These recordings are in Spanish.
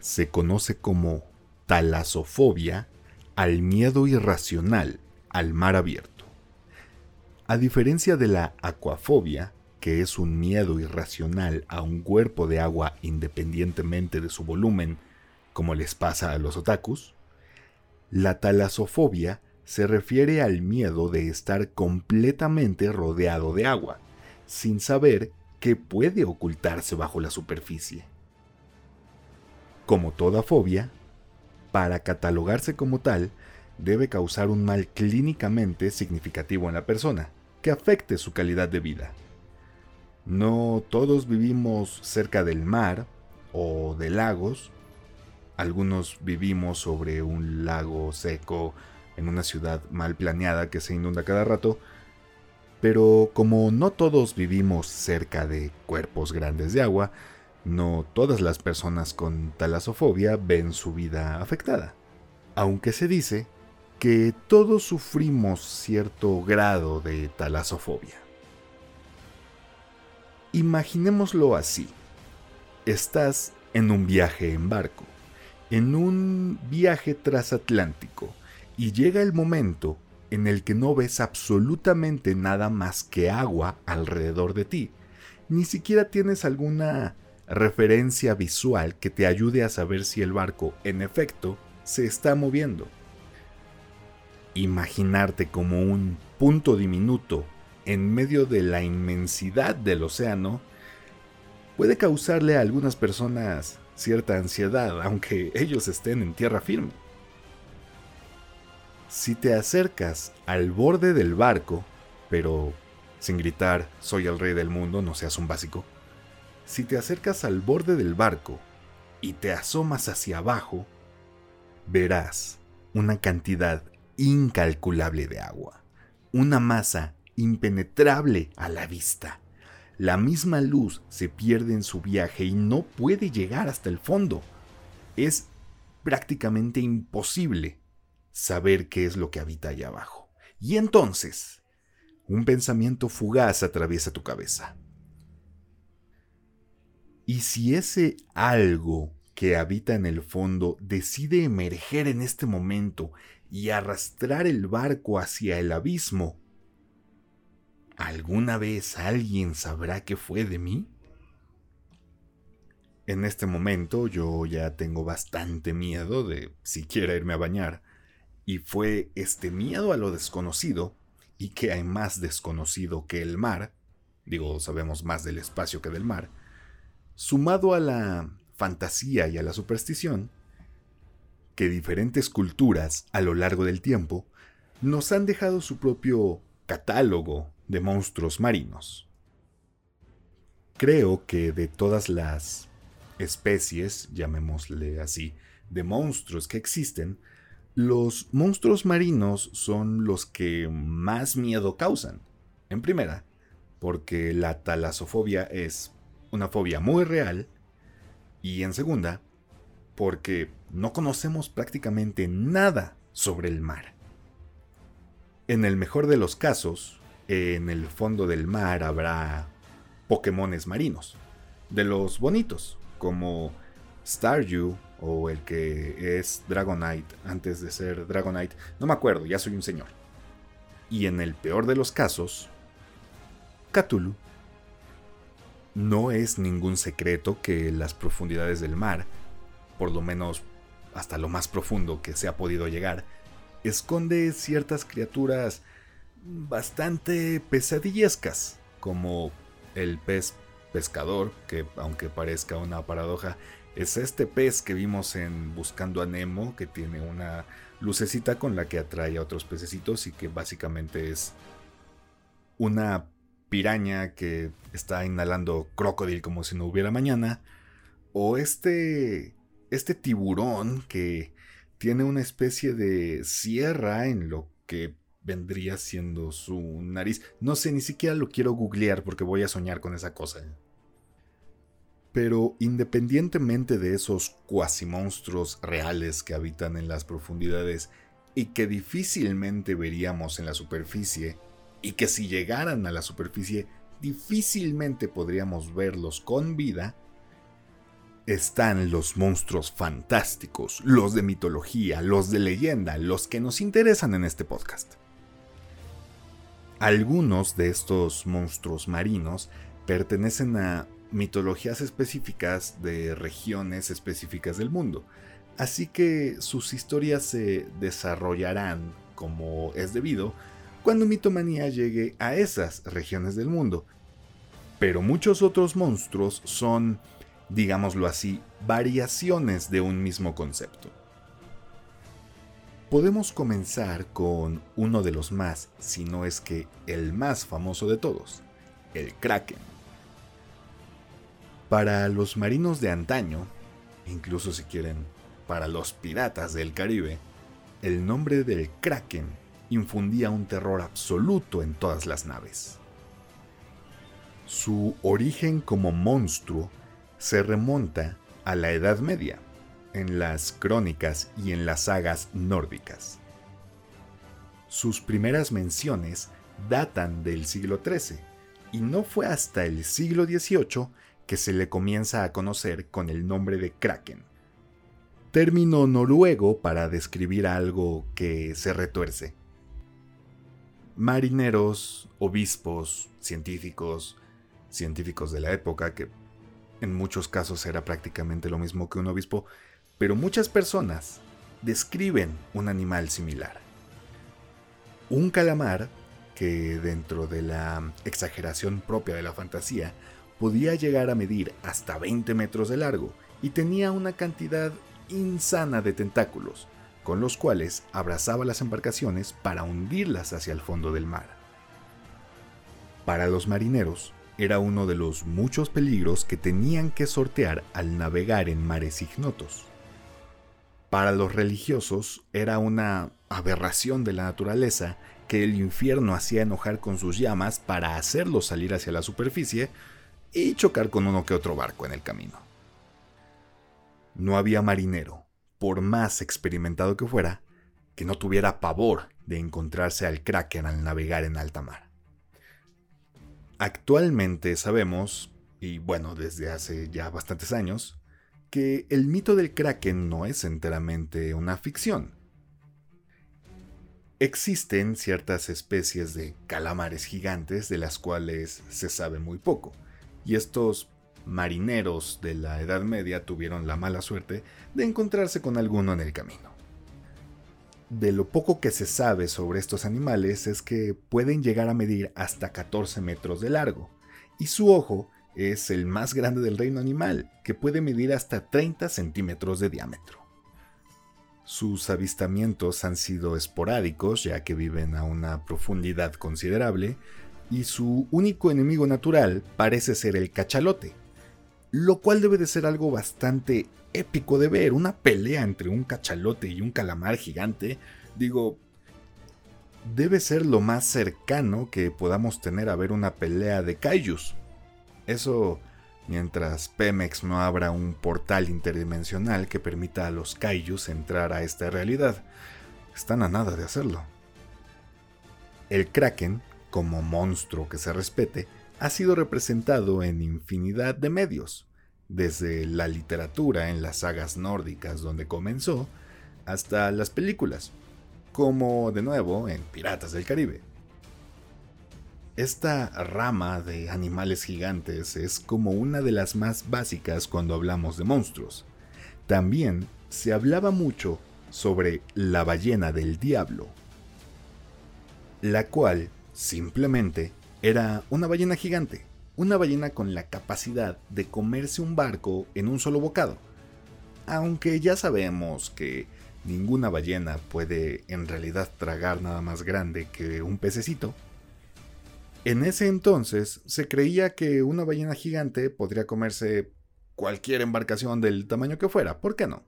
se conoce como talasofobia al miedo irracional al mar abierto. A diferencia de la acuafobia, que es un miedo irracional a un cuerpo de agua independientemente de su volumen, como les pasa a los otakus, la talasofobia se refiere al miedo de estar completamente rodeado de agua, sin saber qué puede ocultarse bajo la superficie. Como toda fobia, para catalogarse como tal, debe causar un mal clínicamente significativo en la persona, que afecte su calidad de vida. No todos vivimos cerca del mar o de lagos, algunos vivimos sobre un lago seco en una ciudad mal planeada que se inunda cada rato, pero como no todos vivimos cerca de cuerpos grandes de agua, no todas las personas con talasofobia ven su vida afectada. Aunque se dice que todos sufrimos cierto grado de talasofobia. Imaginémoslo así. Estás en un viaje en barco, en un viaje transatlántico, y llega el momento en el que no ves absolutamente nada más que agua alrededor de ti. Ni siquiera tienes alguna referencia visual que te ayude a saber si el barco, en efecto, se está moviendo. Imaginarte como un punto diminuto en medio de la inmensidad del océano puede causarle a algunas personas cierta ansiedad, aunque ellos estén en tierra firme. Si te acercas al borde del barco, pero sin gritar soy el rey del mundo, no seas un básico, si te acercas al borde del barco y te asomas hacia abajo, verás una cantidad incalculable de agua, una masa impenetrable a la vista. La misma luz se pierde en su viaje y no puede llegar hasta el fondo. Es prácticamente imposible saber qué es lo que habita allá abajo. Y entonces, un pensamiento fugaz atraviesa tu cabeza. Y si ese algo que habita en el fondo decide emerger en este momento y arrastrar el barco hacia el abismo, ¿alguna vez alguien sabrá qué fue de mí? En este momento yo ya tengo bastante miedo de siquiera irme a bañar, y fue este miedo a lo desconocido, y que hay más desconocido que el mar, digo, sabemos más del espacio que del mar, sumado a la fantasía y a la superstición, que diferentes culturas a lo largo del tiempo nos han dejado su propio catálogo de monstruos marinos. Creo que de todas las especies, llamémosle así, de monstruos que existen, los monstruos marinos son los que más miedo causan. En primera, porque la talasofobia es una fobia muy real, y en segunda, porque no conocemos prácticamente nada sobre el mar. En el mejor de los casos, en el fondo del mar habrá Pokémones marinos, de los bonitos, como Staryu o el que es Dragonite antes de ser Dragonite, no me acuerdo, ya soy un señor. Y en el peor de los casos, Cthulhu. No es ningún secreto que las profundidades del mar, por lo menos hasta lo más profundo que se ha podido llegar, esconde ciertas criaturas bastante pesadillescas, como el pez pescador, que aunque parezca una paradoja, es este pez que vimos en Buscando a Nemo, que tiene una lucecita con la que atrae a otros pececitos y que básicamente es una piraña que está inhalando crocodile como si no hubiera mañana, o este este tiburón que tiene una especie de sierra en lo que vendría siendo su nariz. No sé, ni siquiera lo quiero googlear porque voy a soñar con esa cosa. Pero independientemente de esos cuasimonstruos reales que habitan en las profundidades y que difícilmente veríamos en la superficie, y que si llegaran a la superficie difícilmente podríamos verlos con vida, están los monstruos fantásticos, los de mitología, los de leyenda, los que nos interesan en este podcast. Algunos de estos monstruos marinos pertenecen a mitologías específicas de regiones específicas del mundo, así que sus historias se desarrollarán como es debido cuando Mitomanía llegue a esas regiones del mundo. Pero muchos otros monstruos son, digámoslo así, variaciones de un mismo concepto. Podemos comenzar con uno de los más, si no es que el más famoso de todos, el Kraken. Para los marinos de antaño, incluso si quieren, para los piratas del Caribe, el nombre del Kraken infundía un terror absoluto en todas las naves. Su origen como monstruo se remonta a la Edad Media, en las crónicas y en las sagas nórdicas. Sus primeras menciones datan del siglo XIII y no fue hasta el siglo XVIII que se le comienza a conocer con el nombre de Kraken, término noruego para describir algo que se retuerce. Marineros, obispos, científicos, científicos de la época, que en muchos casos era prácticamente lo mismo que un obispo, pero muchas personas describen un animal similar. Un calamar que dentro de la exageración propia de la fantasía podía llegar a medir hasta 20 metros de largo y tenía una cantidad insana de tentáculos, con los cuales abrazaba las embarcaciones para hundirlas hacia el fondo del mar. Para los marineros, era uno de los muchos peligros que tenían que sortear al navegar en mares ignotos. Para los religiosos era una aberración de la naturaleza que el infierno hacía enojar con sus llamas para hacerlos salir hacia la superficie y chocar con uno que otro barco en el camino. No había marinero, por más experimentado que fuera, que no tuviera pavor de encontrarse al kraken al navegar en alta mar. Actualmente sabemos, y bueno, desde hace ya bastantes años, que el mito del kraken no es enteramente una ficción. Existen ciertas especies de calamares gigantes de las cuales se sabe muy poco, y estos marineros de la Edad Media tuvieron la mala suerte de encontrarse con alguno en el camino. De lo poco que se sabe sobre estos animales es que pueden llegar a medir hasta 14 metros de largo, y su ojo es el más grande del reino animal, que puede medir hasta 30 centímetros de diámetro. Sus avistamientos han sido esporádicos, ya que viven a una profundidad considerable, y su único enemigo natural parece ser el cachalote, lo cual debe de ser algo bastante épico de ver, una pelea entre un cachalote y un calamar gigante, digo, debe ser lo más cercano que podamos tener a ver una pelea de kaijus. Eso mientras Pemex no abra un portal interdimensional que permita a los kaijus entrar a esta realidad. Están a nada de hacerlo. El kraken, como monstruo que se respete, ha sido representado en infinidad de medios, desde la literatura en las sagas nórdicas donde comenzó, hasta las películas, como de nuevo en Piratas del Caribe. Esta rama de animales gigantes es como una de las más básicas cuando hablamos de monstruos. También se hablaba mucho sobre la ballena del diablo, la cual simplemente era una ballena gigante, una ballena con la capacidad de comerse un barco en un solo bocado. Aunque ya sabemos que ninguna ballena puede en realidad tragar nada más grande que un pececito, en ese entonces se creía que una ballena gigante podría comerse cualquier embarcación del tamaño que fuera, ¿por qué no?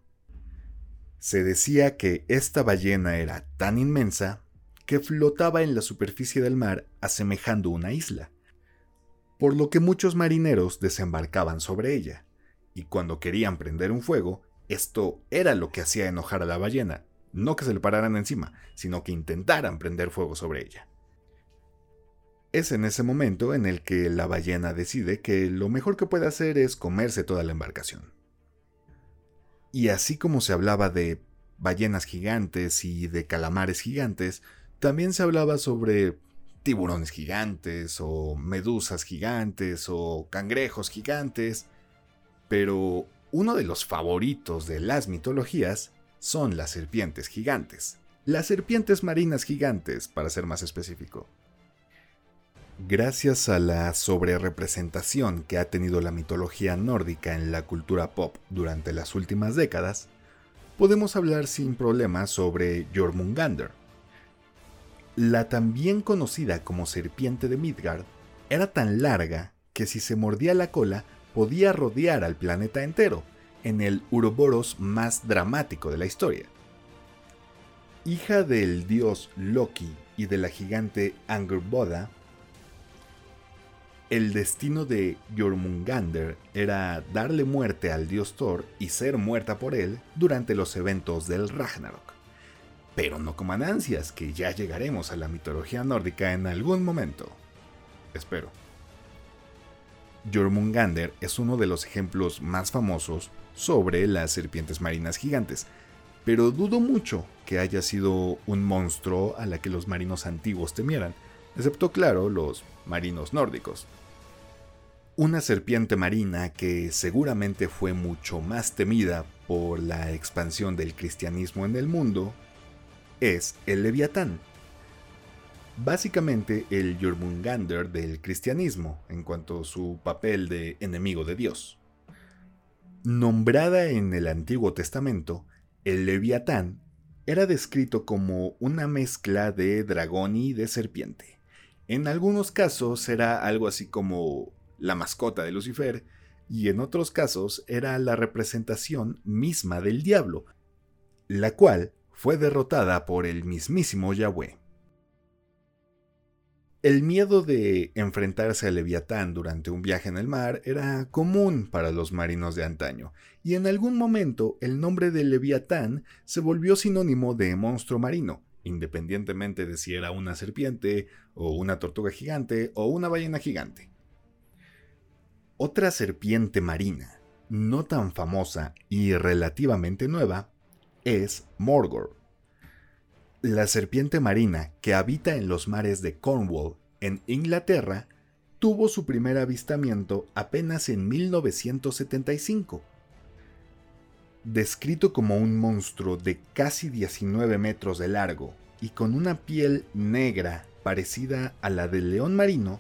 Se decía que esta ballena era tan inmensa que flotaba en la superficie del mar asemejando una isla, por lo que muchos marineros desembarcaban sobre ella, y cuando querían prender un fuego, esto era lo que hacía enojar a la ballena, no que se le pararan encima, sino que intentaran prender fuego sobre ella. Es en ese momento en el que la ballena decide que lo mejor que puede hacer es comerse toda la embarcación. Y así como se hablaba de ballenas gigantes y de calamares gigantes, también se hablaba sobre tiburones gigantes o medusas gigantes o cangrejos gigantes. Pero uno de los favoritos de las mitologías son las serpientes gigantes. Las serpientes marinas gigantes, para ser más específico. Gracias a la sobrerepresentación que ha tenido la mitología nórdica en la cultura pop durante las últimas décadas, podemos hablar sin problema sobre Jormungander. La también conocida como serpiente de Midgard era tan larga que si se mordía la cola podía rodear al planeta entero, en el Uroboros más dramático de la historia. Hija del dios Loki y de la gigante Angerboda, el destino de Jormungander era darle muerte al dios Thor y ser muerta por él durante los eventos del Ragnarok. Pero no coman ansias, que ya llegaremos a la mitología nórdica en algún momento. Espero. Jormungander es uno de los ejemplos más famosos sobre las serpientes marinas gigantes, pero dudo mucho que haya sido un monstruo a la que los marinos antiguos temieran, excepto claro los marinos nórdicos. Una serpiente marina que seguramente fue mucho más temida por la expansión del cristianismo en el mundo es el leviatán. Básicamente el Jormungander del cristianismo en cuanto a su papel de enemigo de Dios. Nombrada en el Antiguo Testamento, el leviatán era descrito como una mezcla de dragón y de serpiente. En algunos casos era algo así como la mascota de Lucifer, y en otros casos era la representación misma del diablo, la cual fue derrotada por el mismísimo Yahweh. El miedo de enfrentarse al leviatán durante un viaje en el mar era común para los marinos de antaño, y en algún momento el nombre de leviatán se volvió sinónimo de monstruo marino, independientemente de si era una serpiente, o una tortuga gigante, o una ballena gigante. Otra serpiente marina, no tan famosa y relativamente nueva, es Morgor. La serpiente marina que habita en los mares de Cornwall, en Inglaterra, tuvo su primer avistamiento apenas en 1975. Descrito como un monstruo de casi 19 metros de largo y con una piel negra parecida a la del león marino,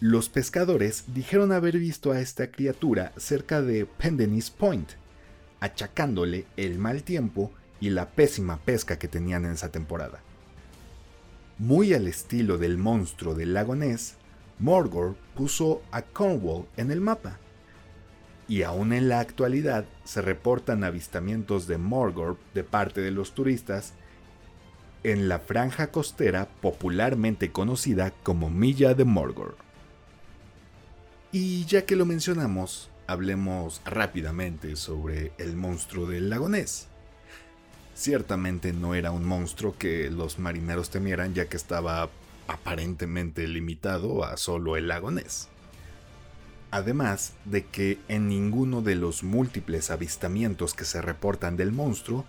los pescadores dijeron haber visto a esta criatura cerca de Pendennis Point, achacándole el mal tiempo y la pésima pesca que tenían en esa temporada. Muy al estilo del monstruo del lago Ness, Morgor puso a Cornwall en el mapa. Y aún en la actualidad se reportan avistamientos de Morgor de parte de los turistas en la franja costera popularmente conocida como Milla de Morgor. Y ya que lo mencionamos, hablemos rápidamente sobre el monstruo del lago Ness. Ciertamente no era un monstruo que los marineros temieran ya que estaba aparentemente limitado a solo el lago Ness. Además de que en ninguno de los múltiples avistamientos que se reportan del monstruo,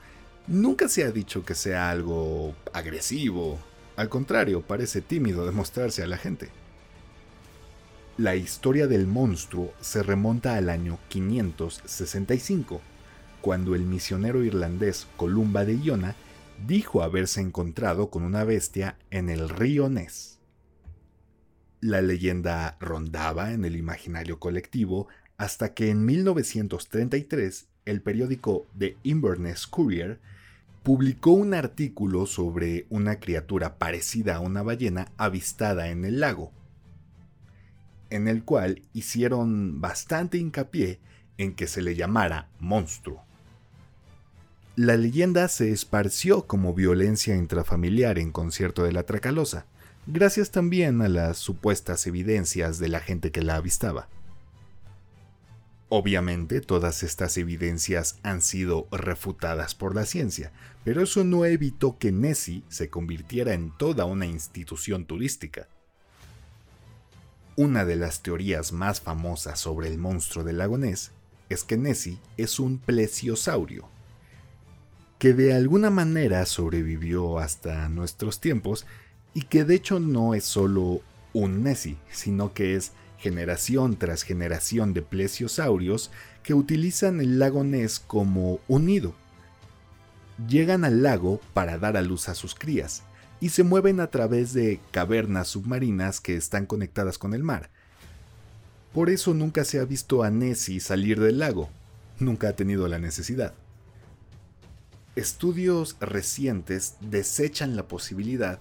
nunca se ha dicho que sea algo agresivo. Al contrario, parece tímido de mostrarse a la gente. La historia del monstruo se remonta al año 565, cuando el misionero irlandés Columba de Iona dijo haberse encontrado con una bestia en el río Ness. La leyenda rondaba en el imaginario colectivo hasta que en 1933 el periódico The Inverness Courier publicó un artículo sobre una criatura parecida a una ballena avistada en el lago en el cual hicieron bastante hincapié en que se le llamara monstruo. La leyenda se esparció como violencia intrafamiliar en concierto de la Tracalosa, gracias también a las supuestas evidencias de la gente que la avistaba. Obviamente todas estas evidencias han sido refutadas por la ciencia, pero eso no evitó que Nessie se convirtiera en toda una institución turística. Una de las teorías más famosas sobre el monstruo del lago Ness es que Nessie es un plesiosaurio, que de alguna manera sobrevivió hasta nuestros tiempos y que de hecho no es solo un Nessie, sino que es generación tras generación de plesiosaurios que utilizan el lago Ness como un nido. Llegan al lago para dar a luz a sus crías y se mueven a través de cavernas submarinas que están conectadas con el mar. Por eso nunca se ha visto a Nessie salir del lago, nunca ha tenido la necesidad. Estudios recientes desechan la posibilidad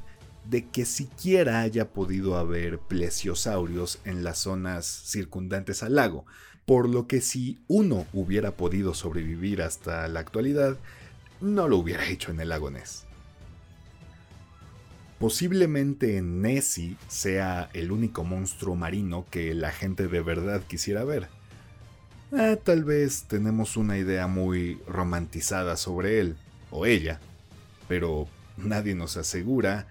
de que siquiera haya podido haber plesiosaurios en las zonas circundantes al lago, por lo que si uno hubiera podido sobrevivir hasta la actualidad, no lo hubiera hecho en el lago Ness. Posiblemente Nessie sea el único monstruo marino que la gente de verdad quisiera ver. Ah, tal vez tenemos una idea muy romantizada sobre él, o ella, pero nadie nos asegura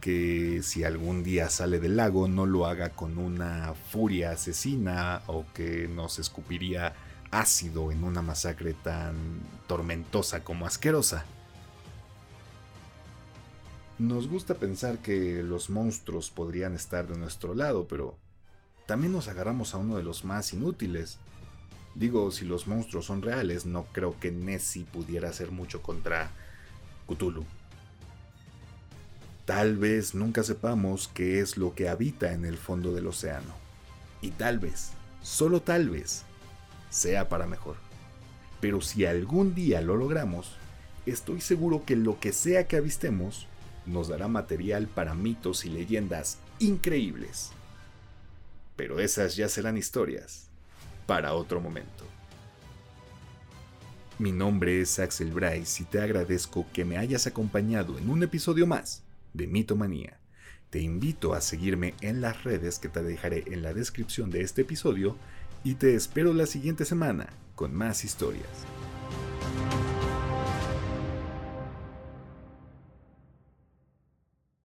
que si algún día sale del lago no lo haga con una furia asesina o que nos escupiría ácido en una masacre tan tormentosa como asquerosa. Nos gusta pensar que los monstruos podrían estar de nuestro lado, pero también nos agarramos a uno de los más inútiles. Digo, si los monstruos son reales, no creo que Nessie pudiera hacer mucho contra Cthulhu. Tal vez nunca sepamos qué es lo que habita en el fondo del océano. Y tal vez, solo tal vez, sea para mejor. Pero si algún día lo logramos, estoy seguro que lo que sea que avistemos nos dará material para mitos y leyendas increíbles. Pero esas ya serán historias para otro momento. Mi nombre es Axel Bryce y te agradezco que me hayas acompañado en un episodio más de Mitomanía. Te invito a seguirme en las redes que te dejaré en la descripción de este episodio y te espero la siguiente semana con más historias.